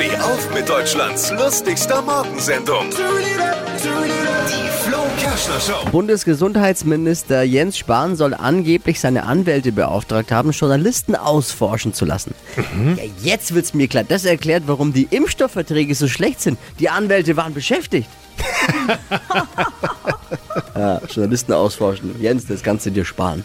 Steh auf mit Deutschlands lustigster Morgensendung. Die Flo Kerschner Show. Bundesgesundheitsminister Jens Spahn soll angeblich seine Anwälte beauftragt haben, Journalisten ausforschen zu lassen. Ja, jetzt wird's mir klar. Das erklärt, warum die Impfstoffverträge so schlecht sind. Die Anwälte waren beschäftigt. ja, Journalisten ausforschen. Jens, das kannst du dir sparen.